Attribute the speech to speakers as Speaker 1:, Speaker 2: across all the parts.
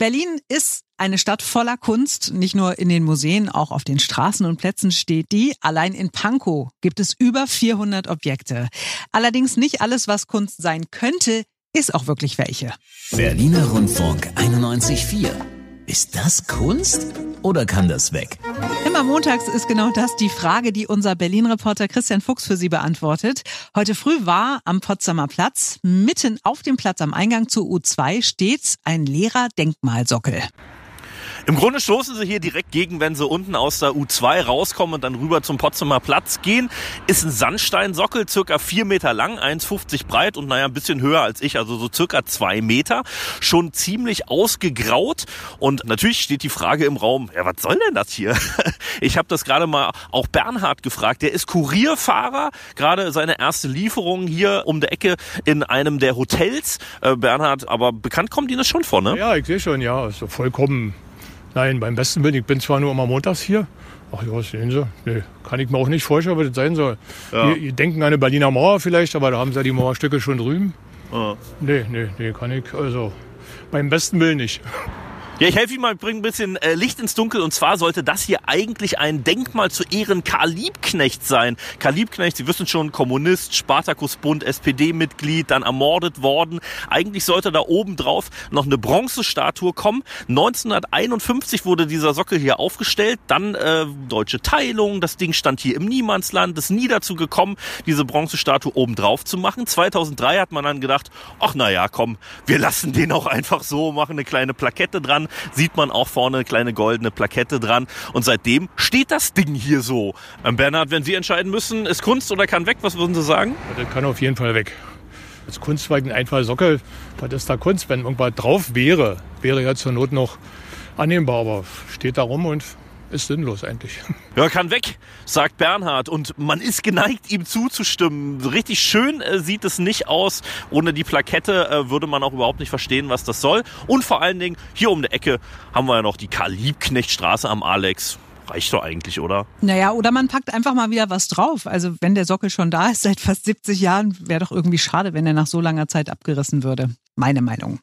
Speaker 1: Berlin ist eine Stadt voller Kunst, nicht nur in den Museen, auch auf den Straßen und Plätzen steht die. Allein in Pankow gibt es über 400 Objekte. Allerdings nicht alles, was Kunst sein könnte, ist auch wirklich welche.
Speaker 2: Berliner Rundfunk 91.4. Ist das Kunst oder kann das weg?
Speaker 1: Immer montags ist genau das die Frage, die unser Berlin-Reporter Christian Fuchs für Sie beantwortet. Heute früh war am Potsdamer Platz, mitten auf dem Platz am Eingang zur U2, stets ein leerer Denkmalsockel.
Speaker 3: Im Grunde stoßen sie hier direkt gegen, wenn sie unten aus der U2 rauskommen und dann rüber zum Potsdamer Platz gehen. Ist ein Sandsteinsockel, circa vier Meter lang, 1,50 breit und naja, ein bisschen höher als ich, also so circa zwei Meter. Schon ziemlich ausgegraut und natürlich steht die Frage im Raum, ja, was soll denn das hier? Ich habe das gerade mal auch Bernhard gefragt. Der ist Kurierfahrer, gerade seine erste Lieferung hier um der Ecke in einem der Hotels. Äh, Bernhard, aber bekannt kommt Ihnen das schon vor, ne?
Speaker 4: Ja, ich sehe schon, ja, also vollkommen Nein, beim besten bin ich bin zwar nur immer montags hier. Ach ja, sehen Sie, nee, kann ich mir auch nicht vorstellen, was das sein soll. Ja. Wir, wir denken an eine Berliner Mauer vielleicht, aber da haben Sie ja die Mauerstücke schon drüben. Ja. Nee, nee, nee, kann ich, also beim besten Willen nicht.
Speaker 3: Ja, ich helfe Ihnen mal, bringe ein bisschen äh, Licht ins Dunkel. Und zwar sollte das hier eigentlich ein Denkmal zu Ehren Karl Liebknecht sein. Karl Liebknecht, Sie wissen schon, Kommunist, Spartakusbund, SPD-Mitglied, dann ermordet worden. Eigentlich sollte da oben drauf noch eine Bronzestatue kommen. 1951 wurde dieser Sockel hier aufgestellt. Dann äh, deutsche Teilung. Das Ding stand hier im Niemandsland. Ist nie dazu gekommen, diese Bronzestatue oben drauf zu machen. 2003 hat man dann gedacht, ach naja, komm, wir lassen den auch einfach so, machen eine kleine Plakette dran sieht man auch vorne eine kleine goldene Plakette dran. Und seitdem steht das Ding hier so. Ähm, Bernhard, wenn Sie entscheiden müssen, ist Kunst oder kann weg, was würden Sie sagen?
Speaker 4: Das kann auf jeden Fall weg. Als Kunstwerk ein einfacher Sockel, was ist da Kunst? Wenn irgendwas drauf wäre, wäre ja zur Not noch annehmbar, aber steht da rum und ist sinnlos eigentlich.
Speaker 3: Ja, kann weg, sagt Bernhard. Und man ist geneigt, ihm zuzustimmen. Richtig schön äh, sieht es nicht aus. Ohne die Plakette äh, würde man auch überhaupt nicht verstehen, was das soll. Und vor allen Dingen, hier um die Ecke haben wir ja noch die Karl-Liebknecht-Straße am Alex reicht doch eigentlich, oder?
Speaker 1: Naja, oder man packt einfach mal wieder was drauf. Also wenn der Sockel schon da ist seit fast 70 Jahren, wäre doch irgendwie schade, wenn er nach so langer Zeit abgerissen würde. Meine Meinung.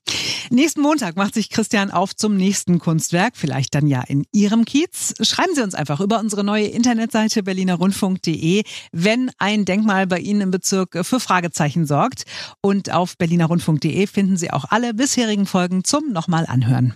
Speaker 1: Nächsten Montag macht sich Christian auf zum nächsten Kunstwerk, vielleicht dann ja in Ihrem Kiez. Schreiben Sie uns einfach über unsere neue Internetseite berlinerrundfunk.de, wenn ein Denkmal bei Ihnen im Bezirk für Fragezeichen sorgt. Und auf berlinerrundfunk.de finden Sie auch alle bisherigen Folgen zum nochmal anhören.